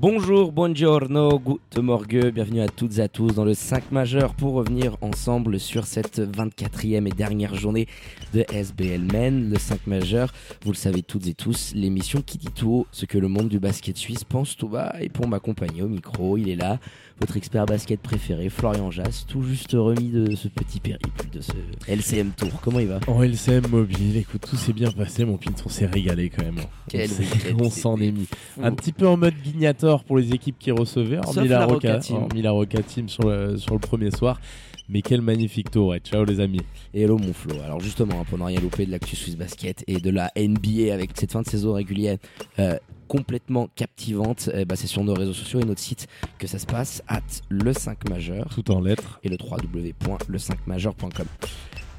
Bonjour, buongiorno, good morgue, bienvenue à toutes et à tous dans le 5 majeur pour revenir ensemble sur cette 24e et dernière journée de SBL Men, le 5 majeur. Vous le savez toutes et tous, l'émission qui dit tout haut ce que le monde du basket suisse pense tout bas. Et pour m'accompagner au micro, il est là, votre expert basket préféré, Florian Jass, tout juste remis de ce petit périple, de ce LCM Tour. Comment il va? En LCM mobile, écoute, tout s'est bien passé, mon Pinton s'est régalé quand même. Quel on on s'en est mis. fou. Un petit peu en mode guignator pour les équipes qui recevaient, hormis la Roca Team. hormis la Roca Team sur le, sur le premier soir. Mais quel magnifique tour, ouais. ciao les amis. Et hello mon Flo. Alors justement, hein, pour ne rien louper de l'actu Swiss Basket et de la NBA avec cette fin de saison régulière euh, complètement captivante, eh ben, c'est sur nos réseaux sociaux et notre site que ça se passe, at le 5 majeur Tout en lettres. et le www.le5majeur.com.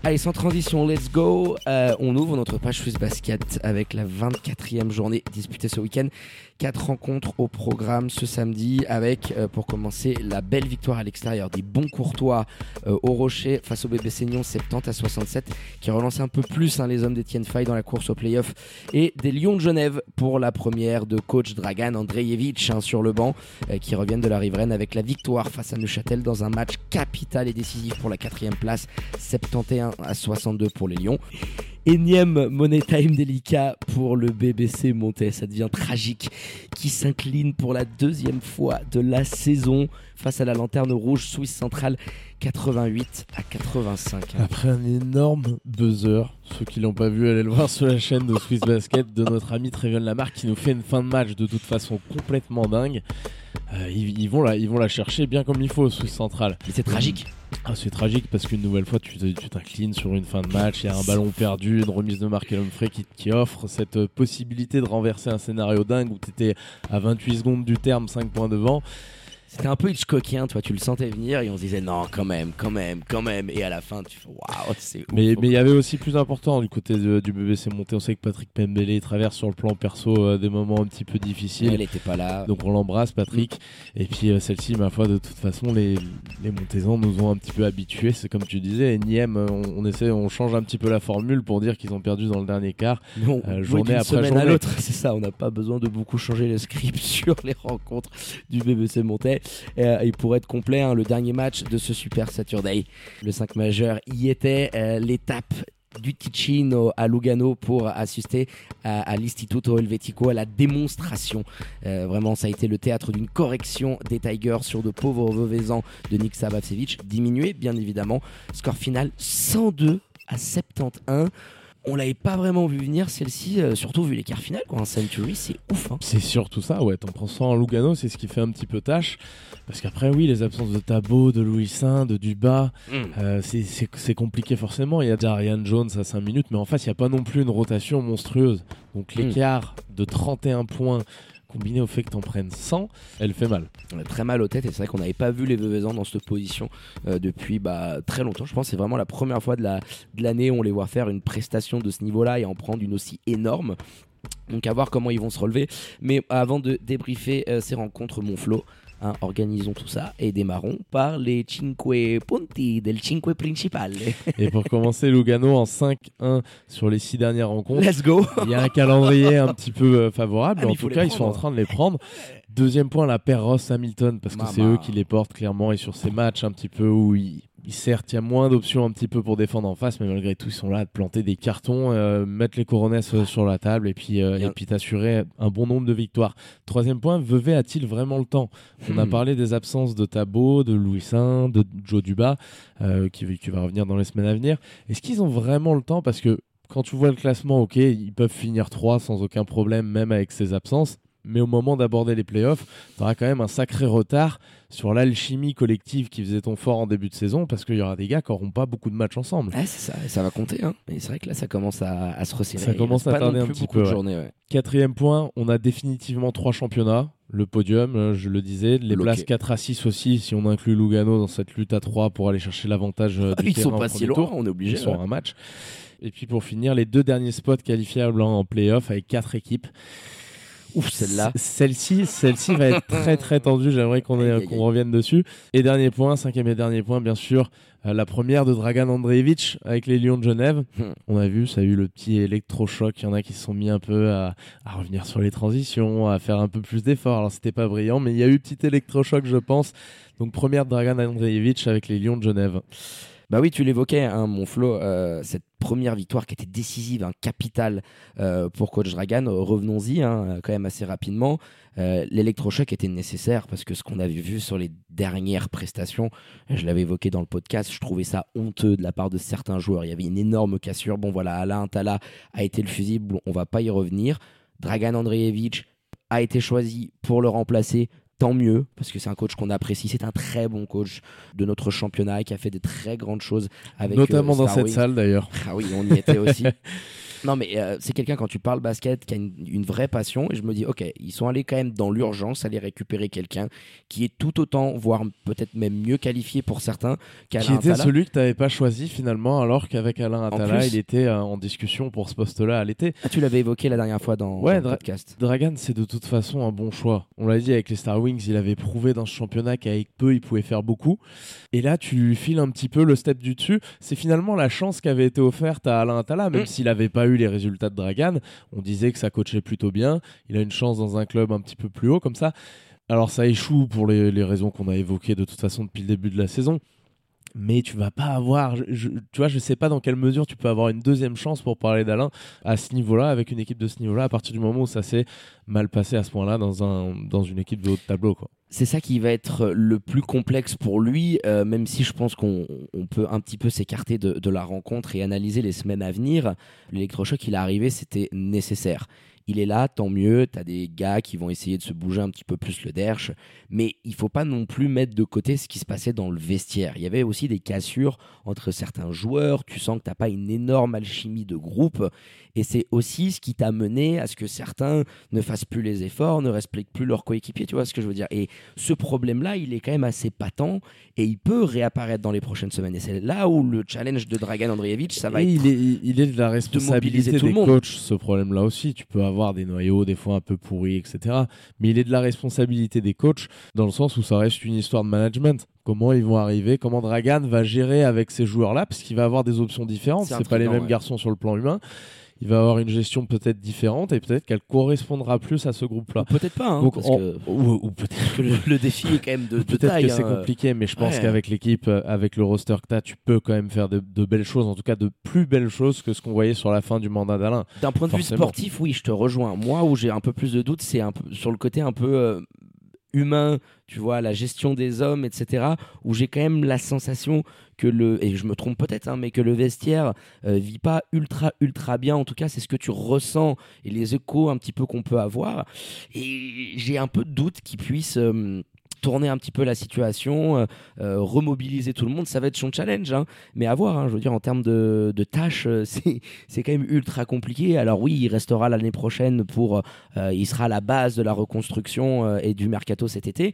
Allez, sans transition, let's go. Euh, on ouvre notre page Swiss Basket avec la 24e journée disputée ce week-end. Quatre rencontres au programme ce samedi avec, euh, pour commencer, la belle victoire à l'extérieur des bons courtois euh, au Rocher face au bébé Seignon 70 à 67 qui relance un peu plus hein, les hommes d'Etienne Fay dans la course au playoff et des Lions de Genève pour la première de coach Dragan Andrejevic hein, sur le banc euh, qui reviennent de la riveraine avec la victoire face à Neuchâtel dans un match capital et décisif pour la quatrième place 71 à 62 pour les Lions Énième money time délicat pour le BBC Monté, ça devient tragique, qui s'incline pour la deuxième fois de la saison face à la lanterne rouge Suisse centrale 88 à 85. Après un énorme buzzer, ceux qui l'ont pas vu, allez le voir sur la chaîne de Swiss Basket de notre ami Trévion Lamarck qui nous fait une fin de match de toute façon complètement dingue. Euh, ils, ils vont la, ils vont la chercher bien comme il faut, Swiss Central. Mais c'est tragique. Ah, c'est tragique parce qu'une nouvelle fois, tu t'inclines sur une fin de match, il y a un ballon perdu, une remise de Marc Humphrey qui, qui offre cette euh, possibilité de renverser un scénario dingue où tu étais à 28 secondes du terme, 5 points devant. C'était un peu Hitchcockien, toi, tu le sentais venir et on se disait non, quand même, quand même, quand même. Et à la fin, tu fais waouh, c'est. Mais il y avait aussi plus important du côté de- du BBC monté. On sait que Patrick Pembele traverse sur le plan perso euh, des moments un petit peu difficiles. Elle était pas là. Donc on l'embrasse Patrick. Et puis euh, celle-ci, ma foi, de toute façon, les, les Montezans nous ont un petit peu habitués. C'est comme tu disais, Niem, euh, on, on essaie, on change un petit peu la formule pour dire qu'ils ont perdu dans le dernier quart. Non, Euh, journée après semaine à journée. l'autre, c'est ça. On n'a pas besoin de beaucoup changer le script sur les rencontres du BBC Montais. Euh, et pour être complet, hein, le dernier match de ce Super Saturday, le 5 majeur, y était euh, l'étape du Ticino à Lugano pour assister à, l'Istituto Helvetico à la démonstration. Euh, vraiment, ça a été le théâtre d'une correction des Tigers sur de pauvres Vevezans de Nick Savavcevic, diminué bien évidemment. Score final 102 à 71. On l'avait pas vraiment vu venir celle-ci, euh, surtout vu l'écart final. Quoi. Un Century, c'est ouf. hein. C'est surtout ça, ouais. T'en prends ça en Lugano, c'est ce qui fait un petit peu tâche. Parce qu'après, oui, les absences de Tabo, de Louis Saint, de Duba, euh, c'est- compliqué forcément. Il y a Darian Jones à 5 minutes, mais en face, il n'y a pas non plus une rotation monstrueuse. Donc l'écart de 31 points combiné au fait que t'en prennes 100, elle fait mal. On a très mal aux têtes et c'est vrai qu'on n'avait pas vu les Vevezans dans cette position euh, depuis bah, très longtemps. Je pense que c'est vraiment la première fois de la- de l'année où on les voit faire une prestation de ce niveau-là et en prendre une aussi énorme. Donc à voir comment ils vont se relever. Mais avant de débriefer euh, ces rencontres, mon Flo, hein, organisons tout ça et démarrons par les Cinque Punti del Cinque Principale. Et pour commencer, Lugano en 5-1 sur les 6 dernières rencontres. Let's go Il y a un calendrier un petit peu euh, favorable, Ah, mais en tout cas, ils sont en train de les prendre. Deuxième point, la paire Ross-Hamilton, parce que c'est eux qui les portent clairement, et sur ces matchs un petit peu où ils- certes, il y a moins d'options un petit peu pour défendre en face, mais malgré tout, ils sont là à te planter des cartons, euh, mettre les couronnesses euh, sur la table, et puis, euh, et puis t'assurer un bon nombre de victoires. Troisième point, Vevey a-t-il vraiment le temps? On a Hmm. parlé des absences de Tabo, de Louis Saint, de Joe Duba, euh, qui, qui va revenir dans les semaines à venir. Est-ce qu'ils ont vraiment le temps? Parce que quand tu vois le classement, ok, ils peuvent finir 3 sans aucun problème, même avec ces absences. Mais au moment d'aborder les playoffs, tu auras quand même un sacré retard sur l'alchimie collective qui faisait ton fort en début de saison parce qu'il y aura des gars qui n'auront pas beaucoup de matchs ensemble. c'est ça, ça va compter. Hein. Et c'est vrai que là, ça commence à, se resserrer. Ça commence à tarder un petit peu. Quatrième point, on a définitivement trois championnats. Le podium, euh, je le disais, les places 4 à 6 aussi, si on inclut Lugano dans cette lutte à 3 pour aller chercher l'avantage ah, du Ils sont pas si loin, on est obligé. Ils sont un match. Et puis pour finir, les deux derniers spots qualifiables en playoff avec quatre équipes. Ouf, celle-là. Celle-ci, celle-ci va être très très tendue. J'aimerais qu'on qu'on revienne dessus. Et dernier point, cinquième et dernier point, bien sûr, euh, la première de Dragan Andreevich avec les Lions de Genève. Hmm. On a vu, ça a eu le petit électrochoc. Il y en a qui se sont mis un peu à, à revenir sur les transitions, à faire un peu plus d'efforts. Alors c'était pas brillant, mais il y a eu petit électrochoc, je pense. Donc première de Dragan Andreevich avec les Lions de Genève. Bah oui, tu l'évoquais, hein, mon Flo, euh, cette première victoire qui était décisive, un capital euh, pour Coach Dragan. Revenons-y hein, quand même assez rapidement. Euh, l'électrochoc était nécessaire parce que ce qu'on avait vu sur les dernières prestations, je l'avais évoqué dans le podcast, je trouvais ça honteux de la part de certains joueurs. Il y avait une énorme cassure. Bon voilà, Alain Tala a été le fusible, on va pas y revenir. Dragan Andreevich a été choisi pour le remplacer tant mieux, parce que c'est un coach qu'on apprécie. C'est un très bon coach de notre championnat qui a fait des très grandes choses avec Notamment euh, dans cette salle d'ailleurs. Ah oui, on y était aussi. Non, mais euh, c'est quelqu'un, quand tu parles basket, qui a une, vraie passion. Et je me dis, OK, ils sont allés quand même dans l'urgence, aller récupérer quelqu'un qui est tout autant, voire peut-être même mieux qualifié pour certains qu'Alain Qui était celui que tu n'avais pas choisi finalement, alors qu'avec Alain Attala, il était euh, en discussion pour ce poste-là à l'été. Ah, tu l'avais évoqué la dernière fois dans, le podcast. Dragan, c'est de toute façon un bon choix. On l'a dit avec les Star Wings, il avait prouvé dans ce championnat qu'avec peu, il pouvait faire beaucoup. Et là, tu lui files un petit peu le step du dessus. C'est finalement la chance qui avait été offerte à Alain Attala, même mm. s'il n'avait pas eu les résultats de Dragan. On disait que ça coachait plutôt bien. Il a une chance dans un club un petit peu plus haut comme ça. Alors ça échoue pour les, raisons qu'on a évoquées de toute façon depuis le début de la saison mais tu vas pas avoir, tu vois, je sais pas dans quelle mesure tu peux avoir une deuxième chance pour parler d'Alain à ce niveau-là, avec une équipe de ce niveau-là, à partir du moment où ça s'est mal passé à ce point-là dans, un, dans une équipe de haut de tableau. Quoi c'est ça qui va être le plus complexe pour lui, euh, même si je pense qu'on peut un petit peu s'écarter de, la rencontre et analyser les semaines à venir. L'électrochoc, il est arrivé, c'était nécessaire il est là, tant mieux. Tu as des gars qui vont essayer de se bouger un petit peu plus le derche. Mais il faut pas non plus mettre de côté ce qui se passait dans le vestiaire. Il y avait aussi des cassures entre certains joueurs. Tu sens que tu n'as pas une énorme alchimie de groupe. Et c'est aussi ce qui t'a mené à ce que certains ne fassent plus les efforts, ne respectent plus leurs coéquipiers. Tu vois ce que je veux dire Et ce problème-là, il est quand même assez patent et il peut réapparaître dans les prochaines semaines. Et c'est là où le challenge de Dragan Andreevich, ça va être. Il est, il est de la responsabilité de des coachs, ce problème-là aussi. Tu peux avoir des noyaux, des fois un peu pourris, etc. Mais il est de la responsabilité des coachs dans le sens où ça reste une histoire de management comment ils vont arriver, comment Dragan va gérer avec ces joueurs-là, parce qu'il va avoir des options différentes. C'est pas les mêmes garçons sur le plan humain il va avoir une gestion peut-être différente et peut-être qu'elle correspondra plus à ce groupe-là. Peut-être pas, hein, ou, peut-être que le, défi est quand même de, de Peut-être que c'est hein. compliqué, mais je pense qu'avec l'équipe, euh, avec le roster que tu as, tu peux quand même faire de, belles choses, en tout cas de plus belles choses que ce qu'on voyait sur la fin du mandat d'Alain. D'un point de vue sportif, oui, je te rejoins. Moi, où j'ai un peu plus de doutes, c'est un peu sur le côté un peu euh, humain, tu vois, la gestion des hommes, etc., où j'ai quand même la sensation que le, et je me trompe peut-être, hein, mais que le vestiaire euh, vit pas ultra, ultra bien. En tout cas, c'est ce que tu ressens et les échos un petit peu qu'on peut avoir. Et j'ai un peu de doute qu'ils puissent euh, tourner un petit peu la situation, euh, euh, remobiliser tout le monde, ça va être son challenge. Hein. Mais à voir, hein, je veux dire, en termes de, tâches, euh, c'est quand même ultra compliqué. Alors oui, il restera l'année prochaine pour... il sera à la base de la reconstruction et du mercato cet été.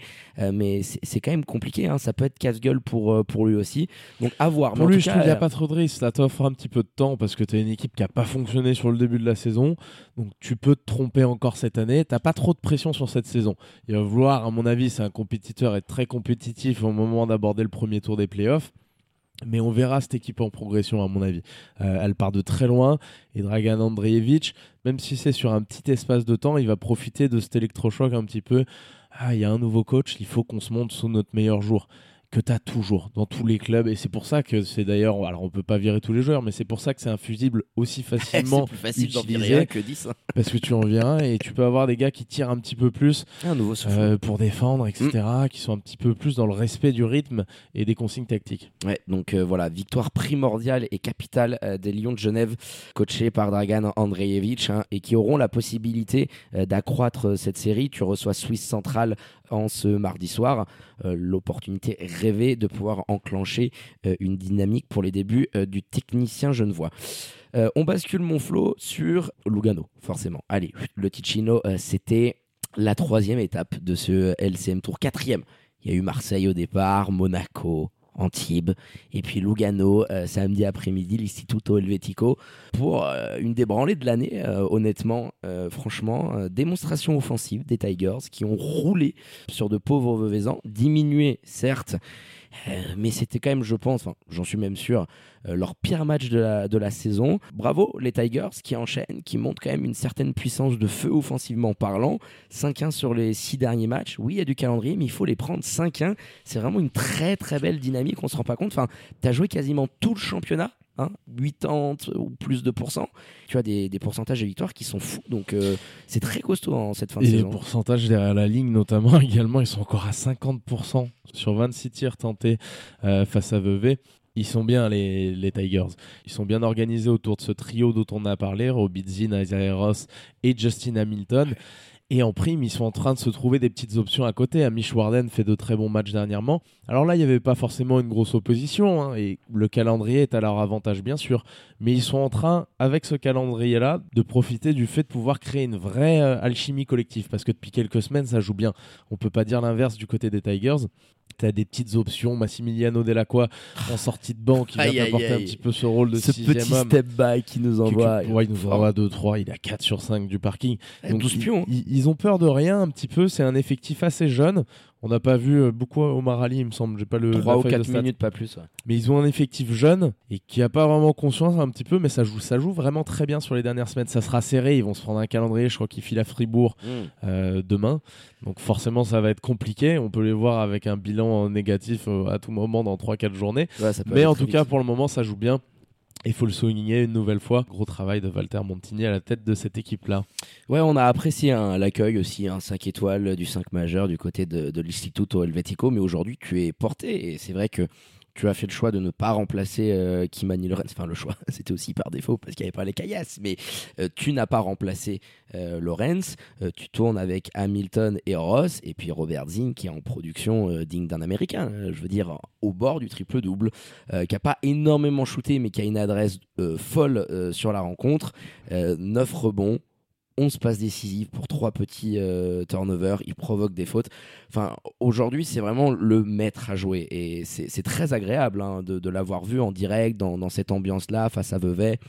mais c'est quand même compliqué. Hein. Ça peut être casse-gueule pour, pour lui aussi. Donc à voir. Pour lui, je trouve qu'il n'y a pas trop de risques. Ça t'offre un petit peu de temps parce que tu as une équipe qui n'a pas fonctionné sur le début de la saison. Donc tu peux te tromper encore cette année. Tu pas trop de pression sur cette saison. Il va vouloir, à mon avis, c'est un compétiteur est très compétitif au moment d'aborder le premier tour des playoffs. Mais on verra cette équipe en progression, à mon avis. Euh, elle part de très loin. Et Dragan Andreevich, même si c'est sur un petit espace de temps, il va profiter de cet électrochoc un petit peu. Ah, il y a un nouveau coach, il faut qu'on se monte sous notre meilleur jour. Que tu as toujours dans tous les clubs. Et c'est pour ça que c'est d'ailleurs, alors on peut pas virer tous les joueurs, mais c'est pour ça que c'est un fusible aussi facilement c'est plus facile d'en virer un que 10. Parce que tu en viens et tu peux avoir des gars qui tirent un petit peu plus Un nouveau euh, pour défendre, etc., qui sont un petit peu plus dans le respect du rythme et des consignes tactiques. Ouais, donc euh, voilà, victoire primordiale et capitale euh, des Lions de Genève, coachés par Dragan Andreevich, hein, et qui auront la possibilité d'accroître cette série. Tu reçois Suisse Central en ce mardi soir, l'opportunité rêvée de pouvoir enclencher euh, une dynamique pour les débuts euh, du technicien genevois. Euh, on bascule mon flot sur Lugano, forcément. Allez, le Ticino, c'était la troisième étape de ce LCM Tour, quatrième. Il y a eu Marseille au départ, Monaco, Antibes, et puis Lugano, euh, samedi après-midi, l'Istituto Helvetico, pour euh, une débranlée de l'année, euh, honnêtement, euh, franchement. démonstration offensive des Tigers qui ont roulé sur de pauvres Veuvezans, diminué certes, mais c'était quand même, je pense, enfin, j'en suis même sûr, euh, leur pire match de la, de la saison. Bravo les Tigers qui enchaînent, qui montrent quand même une certaine puissance de feu offensivement parlant. 5-1 sur les 6 derniers matchs. Oui, il y a du calendrier, mais il faut les prendre 5-1. C'est vraiment une très très belle dynamique, on se rend pas compte. Enfin, tu as joué quasiment tout le championnat. Hein, 80 ou plus de pourcents, tu as des, des pourcentages de victoires qui sont fous, donc euh, c'est très costaud en cette fin de Et les saison. pourcentages derrière la ligne, notamment également, ils sont encore à 50% sur 26 tirs tentés euh, face à Vevey. Ils sont bien, les, les Tigers. Ils sont bien organisés autour de ce trio dont on a parlé Robidzin, Isaiah Ross et Justin Hamilton. Et en prime, ils sont en train de se trouver des petites options à côté. Amish Warden fait de très bons matchs dernièrement. Alors là, il n'y avait pas forcément une grosse opposition. hein, et le calendrier est à leur avantage, bien sûr. Mais ils sont en train, avec ce calendrier-là, de profiter du fait de pouvoir créer une vraie euh, alchimie collective. Parce que depuis quelques semaines, ça joue bien. On peut pas dire l'inverse du côté des Tigers. Tu as des petites options. Massimiliano Delacroix en sortie de banc qui vient t'apporter un petit peu ce rôle de Ce sixième petit homme. step back qui nous envoie. qui- ouais, il nous envoie 2-3, il a 4 sur 5 du parking. Eh, 12 ils- pions. Ils, ils ont peur de rien un petit peu, c'est un effectif assez jeune. On n'a pas vu euh, beaucoup Omar Ali, il me semble, j'ai pas le 3 la ou feuille de 4 stats. minutes, pas plus. ouais. Mais ils ont un effectif jeune et qui a pas vraiment conscience un petit peu, mais ça joue, ça joue vraiment très bien sur les dernières semaines. Ça sera serré, ils vont se prendre un calendrier, je crois qu'ils filent à Fribourg Mm. euh, demain. Donc forcément ça va être compliqué. On peut les voir avec un bilan négatif euh, à tout moment dans 3-4 journées. Ouais, Mais en tout cas, pour le moment, ça joue bien. Il faut le souligner une nouvelle fois. Gros travail de Walter Montini à la tête de cette équipe-là. Ouais, on a apprécié hein, l'accueil aussi, un 5 étoiles du 5 majeur du côté de, de l'Istituto Helvetico, mais aujourd'hui tu es porté et c'est vrai que tu as fait le choix de ne pas remplacer euh, Kimani Lorenz. Enfin, le choix, c'était aussi par défaut parce qu'il n'y avait pas les caillasses, mais euh, tu n'as pas remplacé euh, Lorenz. Tu tournes avec Hamilton et Ross, et puis Robert Zinn qui est en production digne d'un Américain. euh, je veux dire, au bord du triple-double, qui a pas énormément shooté, mais qui a une adresse folle sur la rencontre. 9 rebonds. 11 passes décisives pour trois petits euh, turnovers, il provoque des fautes. Enfin, aujourd'hui, c'est vraiment le maître à jouer et c'est très agréable hein, de, l'avoir vu en direct dans, cette ambiance-là face à Vevey.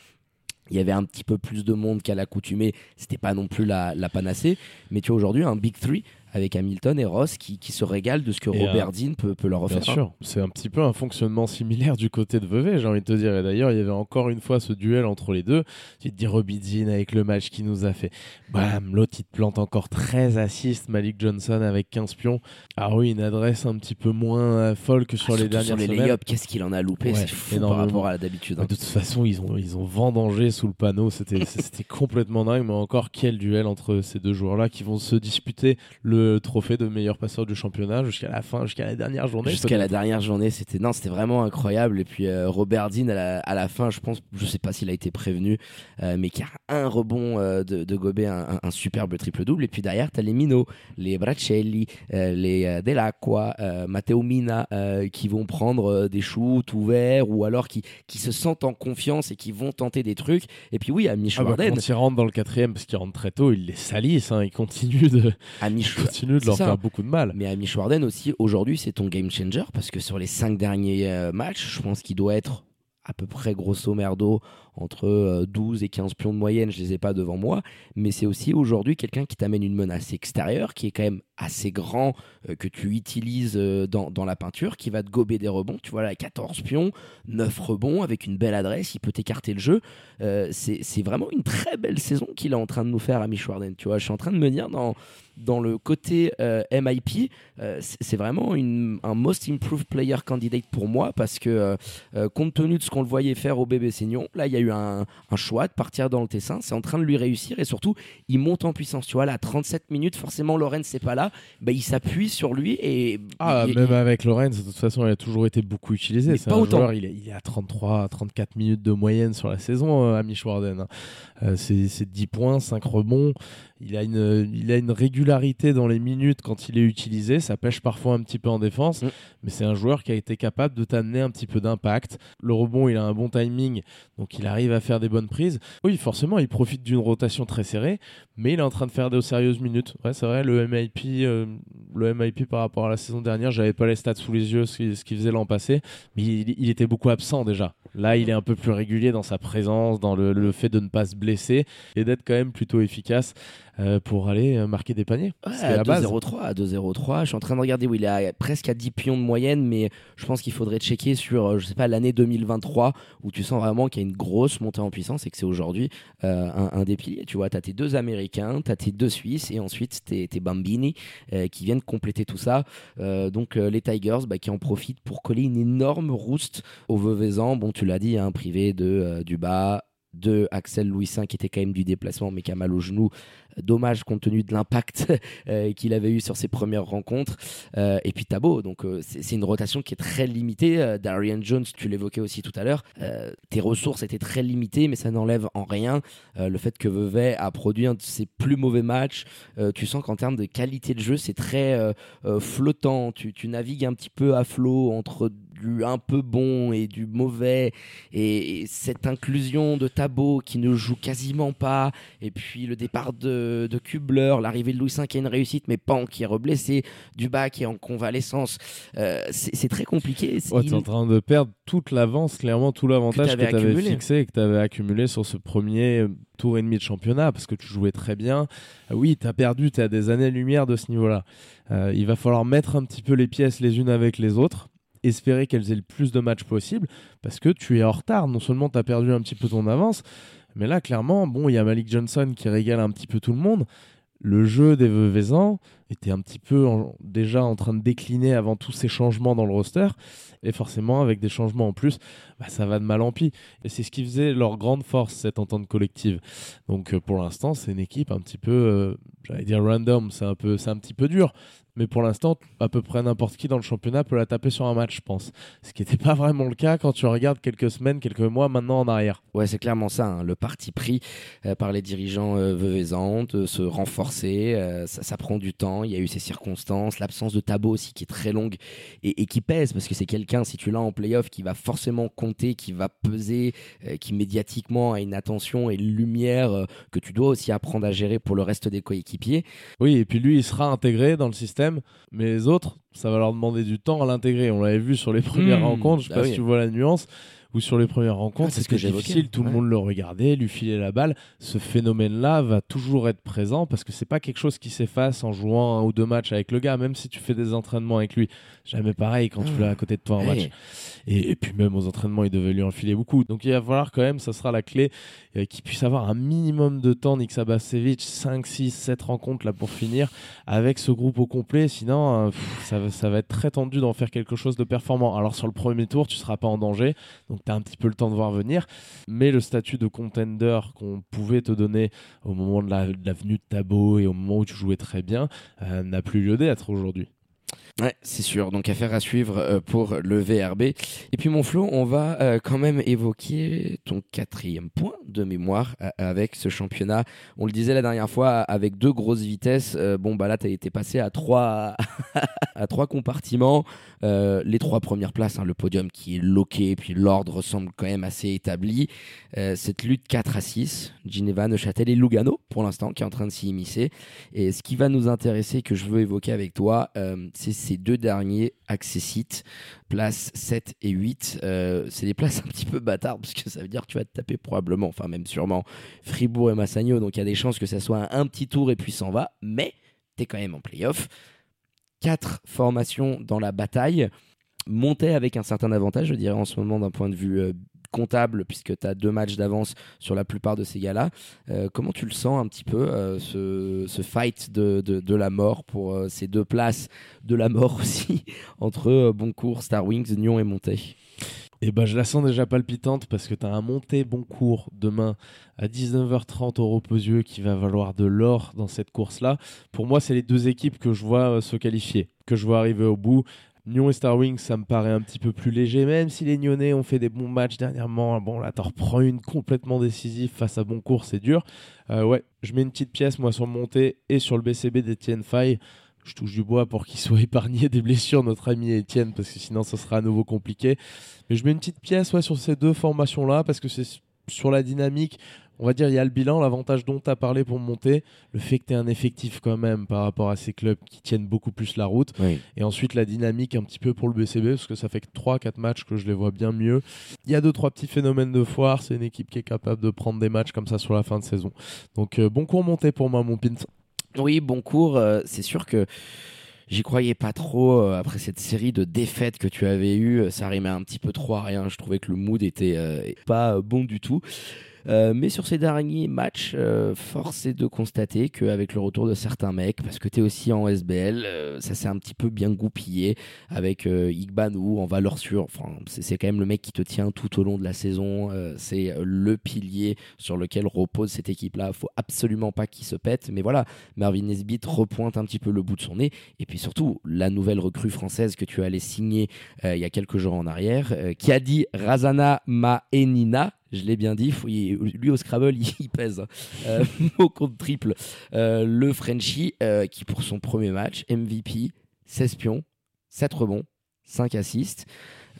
Il y avait un petit peu plus de monde qu'à l'accoutumée, c'était pas non plus la, la panacée, mais tu as aujourd'hui un Big Three avec Hamilton et Ross qui, qui se régalent de ce que Et, Robert euh, Dean peut, peut leur Bien offrir. sûr, c'est un petit peu un fonctionnement similaire du côté de Vevey, j'ai envie de te dire. Et d'ailleurs, il y avait encore une fois ce duel entre les deux. Tu te dis Robidzin avec le match qu'il nous a fait. Bam, l'autre il te plante encore 13 assists. Malik Johnson avec 15 pions. Ah oui, une adresse un petit peu moins euh, folle que sur Ah, les dernières sur les semaines. qu'est-ce qu'il en a loupé Ouais, C'est fou par rapport à d'habitude. Hein. De toute façon, ils ont, ils ont vendangé sous le panneau. C'était complètement dingue. Mais encore, quel duel entre ces deux joueurs-là qui vont se disputer le trophée de meilleur passeur du championnat jusqu'à la fin, jusqu'à la dernière journée. Jusqu'à la dernière journée, c'était non, c'était vraiment incroyable. Et puis euh, Robert Dean à la, à la fin, je pense, je sais pas s'il a été prévenu, euh, mais qui a un rebond euh, de, de Gobet, un, un- un superbe triple double. Et puis derrière, t'as les Mino, les Bracelli, euh, les Delacqua, Matteo Mina, qui vont prendre des shoots ouverts ou alors qui qui se sentent en confiance et qui vont tenter des trucs. Et puis oui, Amish Ah bah, quand ils rentrent dans le quatrième, parce qu'ils rentrent très tôt, ils les salissent. Hein, ils continuent de, Amish ils continuent de leur ça. faire beaucoup de mal. Mais Amish Warden aussi, aujourd'hui, c'est ton game changer parce que sur les cinq derniers euh, matchs, je pense qu'il doit être à peu près grosso merdo entre 12 et 15 pions de moyenne, je les ai pas devant moi, mais c'est aussi aujourd'hui quelqu'un qui t'amène une menace extérieure, qui est quand même assez grand, que tu utilises dans, dans, la peinture, qui va te gober des rebonds. Tu vois là, 14 pions, 9 rebonds, avec une belle adresse, il peut t'écarter le jeu. c'est vraiment une très belle saison qu'il est en train de nous faire à Warden. Tu vois, je suis en train de me dire dans dans le côté euh, MIP, euh, c'est vraiment une, un most improved player candidate pour moi parce que euh, compte tenu de ce qu'on le voyait faire au bébé Seignon, là il y a eu un, un, choix de partir dans le Tessin, c'est en train de lui réussir et surtout il monte en puissance. Tu vois, là à 37 minutes, forcément Lorenz c'est pas là, bah, il s'appuie sur lui et. Ah, même avec Lorenz, de toute façon, il a toujours été beaucoup utilisé. C'est un autant. joueur, il est, il est, à 33, 34 minutes de moyenne sur la saison, à Warden. Hein. c'est 10 points, 5 rebonds. Il a, une, il a une régularité dans les minutes quand il est utilisé. Ça pêche parfois un petit peu en défense, mm. mais c'est un joueur qui a été capable de t'amener un petit peu d'impact. Le rebond, il a un bon timing, donc il arrive à faire des bonnes prises. Oui, forcément, il profite d'une rotation très serrée, mais il est en train de faire de sérieuses minutes. Ouais, c'est vrai, le MIP, euh, le MIP par rapport à la saison dernière, j'avais pas les stats sous les yeux, ce qu'il faisait l'an passé, mais il, était beaucoup absent déjà. Là, il est un peu plus régulier dans sa présence, dans le, le fait de ne pas se blesser et d'être quand même plutôt efficace. Euh, pour aller euh, marquer des paniers. à 2-0-3, à 2-0-3. Je suis en train de regarder où il est presque à 10 pions de moyenne, mais je pense qu'il faudrait checker sur, euh, je sais pas, l'année 2023 où tu sens vraiment qu'il y a une grosse montée en puissance et que c'est aujourd'hui un, des piliers. Tu vois, tu as tes deux Américains, tu as tes deux Suisses et ensuite tes, tes Bambini qui viennent compléter tout ça. donc les Tigers bah, qui en profitent pour coller une énorme rouste au Veuvezan. Bon, tu l'as dit, un hein, privé de du bas de Axel Louis V qui était quand même du déplacement mais qui a mal au genou Dommage compte tenu de l'impact euh, qu'il avait eu sur ses premières rencontres. Euh, et puis Tabo, donc euh, c'est une rotation qui est très limitée. Darian Jones, tu l'évoquais aussi tout à l'heure. tes ressources étaient très limitées, mais ça n'enlève en rien le fait que Vevey a produit un de ses plus mauvais matchs. tu sens qu'en termes de qualité de jeu, c'est très flottant. Tu, tu, navigues un petit peu à flot entre du un peu bon et du mauvais et, et cette inclusion de Tabo qui ne joue quasiment pas et puis le départ de de, Kubler, l'arrivée de Louis V qui est une réussite, mais Pan qui est reblessé, Duba qui est en convalescence. Euh, c'est très compliqué. tu es en train de perdre toute l'avance, clairement tout l'avantage que tu avais, fixé et que tu avais accumulé sur ce premier tour et demi de championnat parce que tu jouais très bien. Euh, oui, tu as perdu, tu es à des années-lumière de ce niveau-là. Euh, il va falloir mettre un petit peu les pièces les unes avec les autres espérer qu'elles aient le plus de matchs possible parce que tu es en retard. Non seulement tu as perdu un petit peu ton avance, mais là, clairement, bon, il y a Malik Johnson qui régale un petit peu tout le monde. Le jeu des était un petit peu déjà en train de décliner avant tous ces changements dans le roster. Et forcément, avec des changements en plus, bah, ça va de mal en pis. Et c'est ce qui faisait leur grande force, cette entente collective. Donc euh, pour l'instant, c'est une équipe un petit peu, euh, j'allais dire random, c'est un, peu, un petit peu dur mais pour l'instant, à peu près n'importe qui dans le championnat peut la taper sur un match, je pense. Ce qui n'était pas vraiment le cas quand tu regardes quelques semaines, quelques mois maintenant en arrière. Ouais, c'est clairement ça, hein. le parti pris euh, par les dirigeants euh, se renforcer, ça, prend du temps, il y a eu ces circonstances, l'absence de Tabo aussi qui est très longue et, qui pèse, parce que c'est quelqu'un, si tu l'as en playoff, qui va forcément compter, qui va peser, euh, qui médiatiquement a une attention et une lumière que tu dois aussi apprendre à gérer pour le reste des coéquipiers. Oui, et puis lui, il sera intégré dans le système mais les autres, ça va leur demander du temps à l'intégrer. On l'avait vu sur les premières hmm. rencontres, je sais bah pas si tu vois la nuance ou sur les premières rencontres, c'est ce que difficile, tout le monde le regardait, lui filer la balle. Ce phénomène-là va toujours être présent parce que c'est pas quelque chose qui s'efface en jouant un ou deux matchs avec le gars, même si tu fais des entraînements avec lui. Jamais pareil quand tu l'as à côté de toi en match. Et, puis même aux entraînements, il devait lui enfiler beaucoup. Donc il va falloir quand même, ça sera la clé, euh, qu'il puisse avoir un minimum de temps, Nick Sabasevic, 5, 6, 7 rencontres là pour finir avec ce groupe au complet. Sinon, euh, ça, ça, va être très tendu d'en faire quelque chose de performant. Alors sur le premier tour, tu seras pas en danger. Donc tu as un petit peu le temps de voir venir. Mais le statut de contender qu'on pouvait te donner au moment de la, venue de Tabo et au moment où tu jouais très bien euh, n'a plus lieu d'être aujourd'hui. Ouais, c'est sûr. Donc affaire à suivre euh, pour le VRB. Et puis mon Flo, on va euh, quand même évoquer ton quatrième point de mémoire euh, avec ce championnat. On le disait la dernière fois, avec deux grosses vitesses. bon bah là, t'as été passé à trois à trois compartiments. les trois premières places, hein, le podium qui est loqué, puis l'ordre semble quand même assez établi. cette lutte 4 à 6, Gineva, Neuchâtel et Lugano pour l'instant qui est en train de s'y immiscer. Et ce qui va nous intéresser, que je veux évoquer avec toi, c'est ces deux derniers accessites, places 7 et 8. Euh, c'est des places un petit peu bâtardes parce que ça veut dire que tu vas te taper probablement, enfin même sûrement, Fribourg et Massagno. Donc il y a des chances que ça soit un, petit tour et puis s'en va. Mais tu es quand même en playoff. Quatre formations dans la bataille montait avec un certain avantage, je dirais, en ce moment d'un point de vue euh, comptable, puisque tu as deux matchs d'avance sur la plupart de ces gars-là. Euh, comment tu le sens un petit peu, euh, ce, fight de, la mort pour ces deux places de la mort aussi, entre Boncourt, Star Wings, Nyon et Monté? Et eh ben, je la sens déjà palpitante parce que tu as un monté Boncourt demain à 19h30 au Reposieux qui va valoir de l'or dans cette course-là. Pour moi, c'est les deux équipes que je vois se qualifier, que je vois arriver au bout. Nyon et Star Wings, ça me paraît un petit peu plus léger, même si les Nyonnais ont fait des bons matchs dernièrement. Bon, là, t'en reprends une complètement décisive face à Boncourt, c'est dur. Euh, ouais, je mets une petite pièce, moi, sur le montée et sur le BCB d'Etienne Fay. Je touche du bois pour qu'il soit épargné des blessures, notre ami Etienne, parce que sinon, ça sera à nouveau compliqué. Mais je mets une petite pièce ouais, sur ces deux formations-là, parce que c'est sur la dynamique on va dire, il y a le bilan, l'avantage dont tu as parlé pour monter, le fait que tu es un effectif quand même par rapport à ces clubs qui tiennent beaucoup plus la route. Et ensuite, la dynamique un petit peu pour le BCB, parce que ça fait que 3-4 matchs que je les vois bien mieux. Il y a 2-3 petits phénomènes de foire. C'est une équipe qui est capable de prendre des matchs comme ça sur la fin de saison. Donc, euh, bon cours monté pour moi, mon Pint. Oui, bon cours. Euh, c'est sûr que. J'y croyais pas trop euh, après cette série de défaites que tu avais eues. Ça rimait un petit peu trop à rien. Je trouvais que le mood était pas bon du tout. Euh, mais sur ces derniers matchs, euh, force est de constater qu'avec le retour de certains mecs, parce que tu es aussi en SBL, euh, ça s'est un petit peu bien goupillé avec Igbanou en valeur sûre. Enfin, c'est quand même le mec qui te tient tout au long de la saison. c'est le pilier sur lequel repose cette équipe-là. faut absolument pas qu'il se pète. Mais voilà, Marvin Nesbitt repointe un petit peu le bout de son nez. Et puis surtout, la nouvelle recrue française que tu allais signer il y a quelques jours en arrière, qui a dit Razana Maenina je l'ai bien dit, lui au Scrabble, il, pèse. Euh, compte triple. Euh, le Frenchie, euh, qui pour son premier match, MVP, 16 pions, 7 rebonds, 5 assists.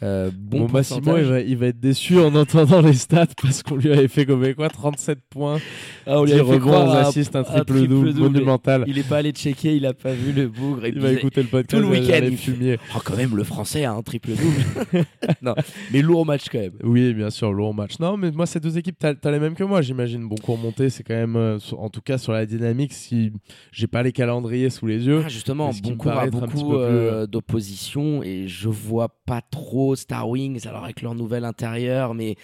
Euh, bon, Massimo, il va, il va, être déçu en entendant les stats parce qu'on lui avait fait comme quoi 37 points. Ah, on lui a fait croire un, un triple, double, monumental. Il est pas allé checker, il a pas vu le bougre. il va écouter le podcast tout le week-end. Il oh, quand même, le français a un triple double. non, mais lourd match quand même. Oui, bien sûr, lourd match. Non, mais moi, ces deux équipes, t'as as les mêmes que moi, j'imagine. Bon cours monté, c'est quand même, euh, en tout cas sur la dynamique, si j'ai pas les calendriers sous les yeux. Ah, justement, bon cours a beaucoup euh, d'opposition et je vois pas trop Star Wings, alors avec leur nouvel intérieur, mais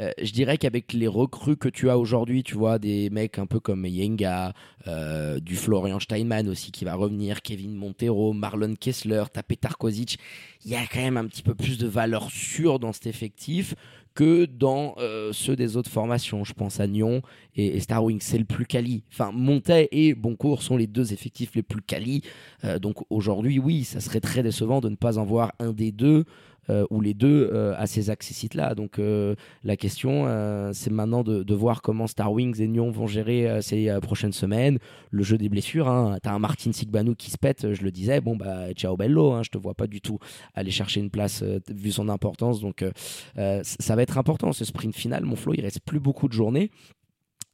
euh, je dirais qu'avec les recrues que tu as aujourd'hui, tu vois, des mecs un peu comme Yenga, euh, du Florian Steinman aussi qui va revenir, Kevin Montero, Marlon Kessler, Tapé Tarkovic, il y a quand même un petit peu plus de valeur sûre dans cet effectif que dans euh, ceux des autres formations. Je pense à Nyon et, Star Wings, c'est le plus quali. Enfin, Montaigne et Boncourt sont les deux effectifs les plus quali. donc aujourd'hui, oui, ça serait très décevant de ne pas en voir un des deux ou les deux euh, à ces accès-sites-là. Donc euh, la question, c'est maintenant de, voir comment Star Wings et Nyon vont gérer ces prochaines semaines. Le jeu des blessures, hein. tu as un Martin Sigbanou qui se pète, je le disais, bon bah ciao bello, hein, je te vois pas du tout aller chercher une place vu son importance. Donc ça va être important ce sprint final. Mon flow, il reste plus beaucoup de journées.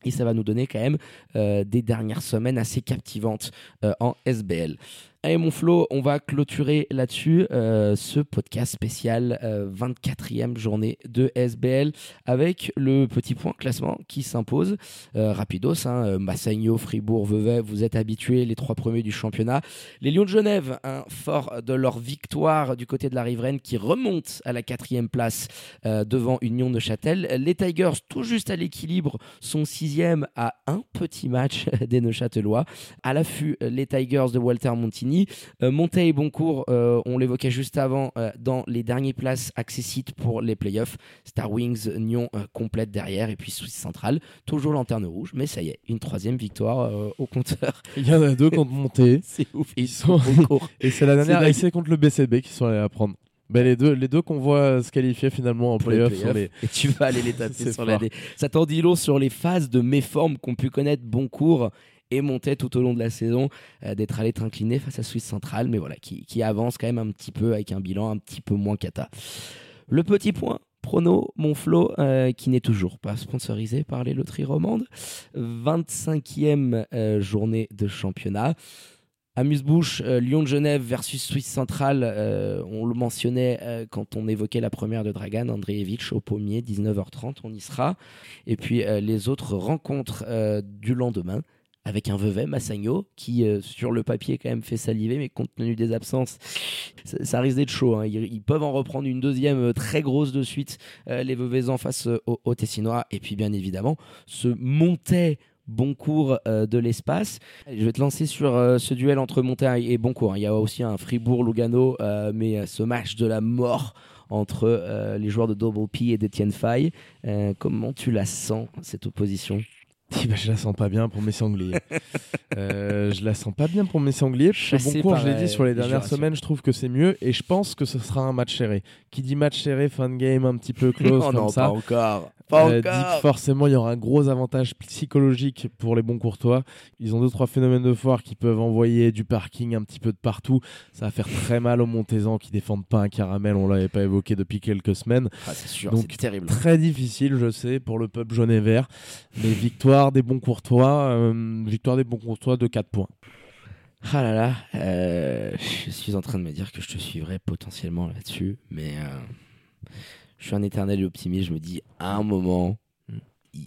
Et ça va nous donner quand même des dernières semaines assez captivantes en SBL. Allez mon Flo, on va clôturer là-dessus euh, ce podcast spécial 24e euh, journée de SBL avec le petit point classement qui s'impose. Euh, rapidos, hein, Massagno, Fribourg, Vevey, vous êtes habitués, les trois premiers du championnat. Les Lions de Genève, hein, fort de leur victoire du côté de la riveraine qui remonte à la quatrième place devant Union de Châtel. Les Tigers, tout juste à l'équilibre, sont sixième à un petit match des Neuchâtelois. À l'affût, les Tigers de Walter Montini euh, et Boncourt, euh, on l'évoquait juste avant, euh, dans les dernières places accessibles pour les playoffs. Star Wings, Nyon complète derrière, et puis Suisse Centrale, toujours lanterne rouge, mais ça y est, une troisième victoire au compteur. Il y en a deux contre Monté. c'est ouf. Ils sont... et c'est la dernière essai contre le BCB qui sont allés à prendre. Ben les deux, les deux qu'on voit se qualifier finalement en playoff. Les Et tu vas aller les taper sur l'année. Ça t'en dit long sur les phases de méforme qu'ont pu connaître Boncourt et montait tout au long de la saison euh, d'être allé être incliné face à Suisse Centrale, mais voilà, qui, avance quand même un petit peu avec un bilan un petit peu moins cata. Le petit point Prono Monflo, euh, qui n'est toujours pas sponsorisé par les loteries romandes. 25e euh, journée de championnat. Amuse-bouche, euh, Lyon de Genève versus Suisse Centrale, on le mentionnait quand on évoquait la première de Dragan, Andreevich au pommier, 19h30, on y sera. Et puis les autres rencontres du lendemain, avec un Vevey, Massagno, qui sur le papier quand même fait saliver, mais compte tenu des absences, ça, risque d'être chaud. Hein. Ils, peuvent en reprendre une deuxième très grosse de suite, les Veveysans face aux au Tessinois. Et puis bien évidemment, ce montait Boncourt euh, de l'espace. Je vais te lancer sur euh, ce duel entre Montagne et Boncourt. Hein. Il y a aussi un Fribourg-Lugano, euh, mais ce match de la mort entre les joueurs de Double P et d'Etienne Fay. comment tu la sens, cette opposition? eh ben, je la sens pas bien pour mes sangliers. euh, je la sens pas bien pour mes sangliers. Boncourt, je l'ai dit sur les dernières semaines, je trouve que c'est mieux et je pense que ce sera un match serré. Qui dit match serré, fin de game, un petit peu close comme non, ça. Pas encore. Euh, forcément il y aura un gros avantage psychologique pour les bons courtois. Ils ont deux trois phénomènes de foire qui peuvent envoyer du parking un petit peu de partout. Ça va faire très mal aux Montezans qui défendent pas un caramel. On l'avait pas évoqué depuis quelques semaines. Ah, c'est sûr, Donc terrible. Très difficile, je sais, pour le peuple jaune et vert. Mais victoire des bons courtois, euh, victoire des bons courtois de 4 points. Ah là là, euh, je suis en train de me dire que je te suivrai potentiellement là-dessus, mais je suis un éternel optimiste. Je me dis, à un moment,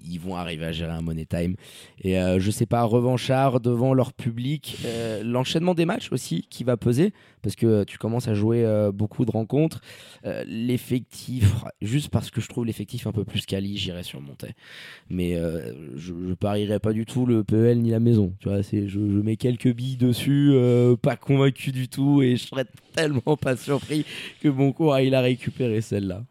ils vont arriver à gérer un money time. Et euh, je sais pas, revanchard devant leur public, euh, l'enchaînement des matchs aussi qui va peser, parce que tu commences à jouer euh, beaucoup de rencontres. l'effectif, juste parce que je trouve l'effectif un peu plus quali, j'irai sur Monté. Mais je, je parierais pas du tout le PEL ni la maison. Tu vois, c'est, je, je mets quelques billes dessus, pas convaincu du tout, et je serais tellement pas surpris que Boncourt aille la récupérer celle-là.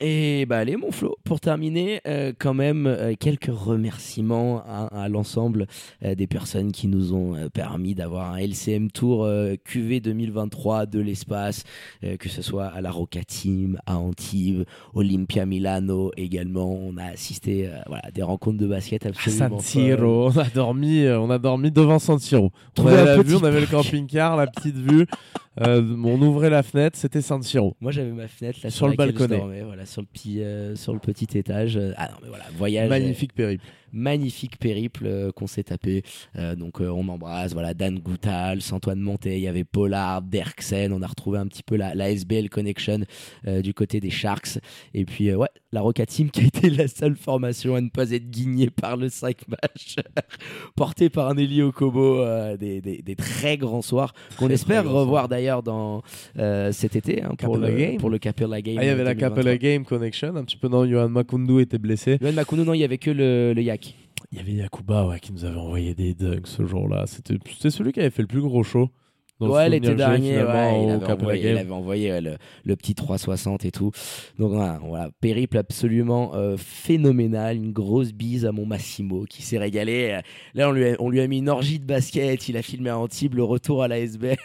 Et bah allez mon Flo, pour terminer, euh, quand même euh, quelques remerciements à, l'ensemble euh, des personnes qui nous ont permis d'avoir un LCM Tour QV 2023 de l'espace, que ce soit à la Roca Team, à Antibes, Olympia Milano également. On a assisté voilà, à des rencontres de basket absolument. San Siro, on a dormi, on a dormi devant San Siro. On, avait, vue, on avait le camping-car, la petite vue. Euh, on ouvrait la fenêtre, c'était San Siro. Moi j'avais ma fenêtre là sur, le balcon, voilà, sur le petit, euh, sur le petit étage. Ah non mais voilà, voyage. Magnifique périple magnifique périple euh, qu'on s'est tapé. Euh, donc euh, on embrasse voilà Dan Goutal, Antoine Montet, il y avait Pollard, Derksen, on a retrouvé un petit peu la, la SBL connection du côté des Sharks. Et puis ouais, la Roca Team qui a été la seule formation à ne pas être guignée par le 5 match, porté par un Eli Okobo, des, des, très grands soirs qu'on espère revoir d'ailleurs dans cet été hein, pour, le, pour le Capella Game. Ah, il y avait la Capella Game Connection, un petit peu non, Johan Makundu était blessé. Johan Makundu non, il y avait que le, le Yak. Il y avait Yakuba ouais, qui nous avait envoyé des dunks ce jour-là. C'était celui qui avait fait le plus gros show. ouais, l'été dernier, il, avait envoyé, le, petit 360 et tout. Donc voilà, périple absolument euh, phénoménal. Une grosse bise à mon Massimo qui s'est régalé. Là, on lui, a, on lui a mis une orgie de basket. Il a filmé à Antibes le retour à la SB.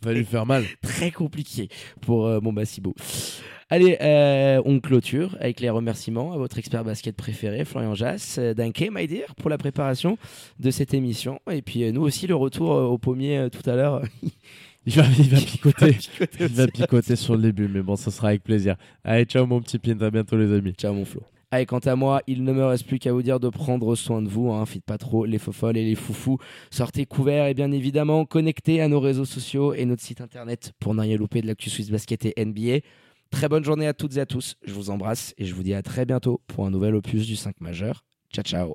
Va lui faire mal. Très compliqué pour euh, mon Massimo. Allez, euh, on clôture avec les remerciements à votre expert basket préféré, Florian Jass, euh, Danke, my dear, pour la préparation de cette émission. Et puis euh, nous aussi, le retour au pommier tout à l'heure. Il va, picoter. il va picoter sur le début, mais bon, ça sera avec plaisir. Allez, ciao mon petit pin, à bientôt les amis. Ciao mon Flo. Allez, quant à moi, il ne me reste plus qu'à vous dire de prendre soin de vous. Hein. Faites pas trop les folles et les foufous. Sortez couverts et bien évidemment connectez à nos réseaux sociaux et notre site internet pour ne rien louper de l'actu Swiss Basket et NBA. Très bonne journée à toutes et à tous. Je vous embrasse et je vous dis à très bientôt pour un nouvel opus du 5 majeur. Ciao ciao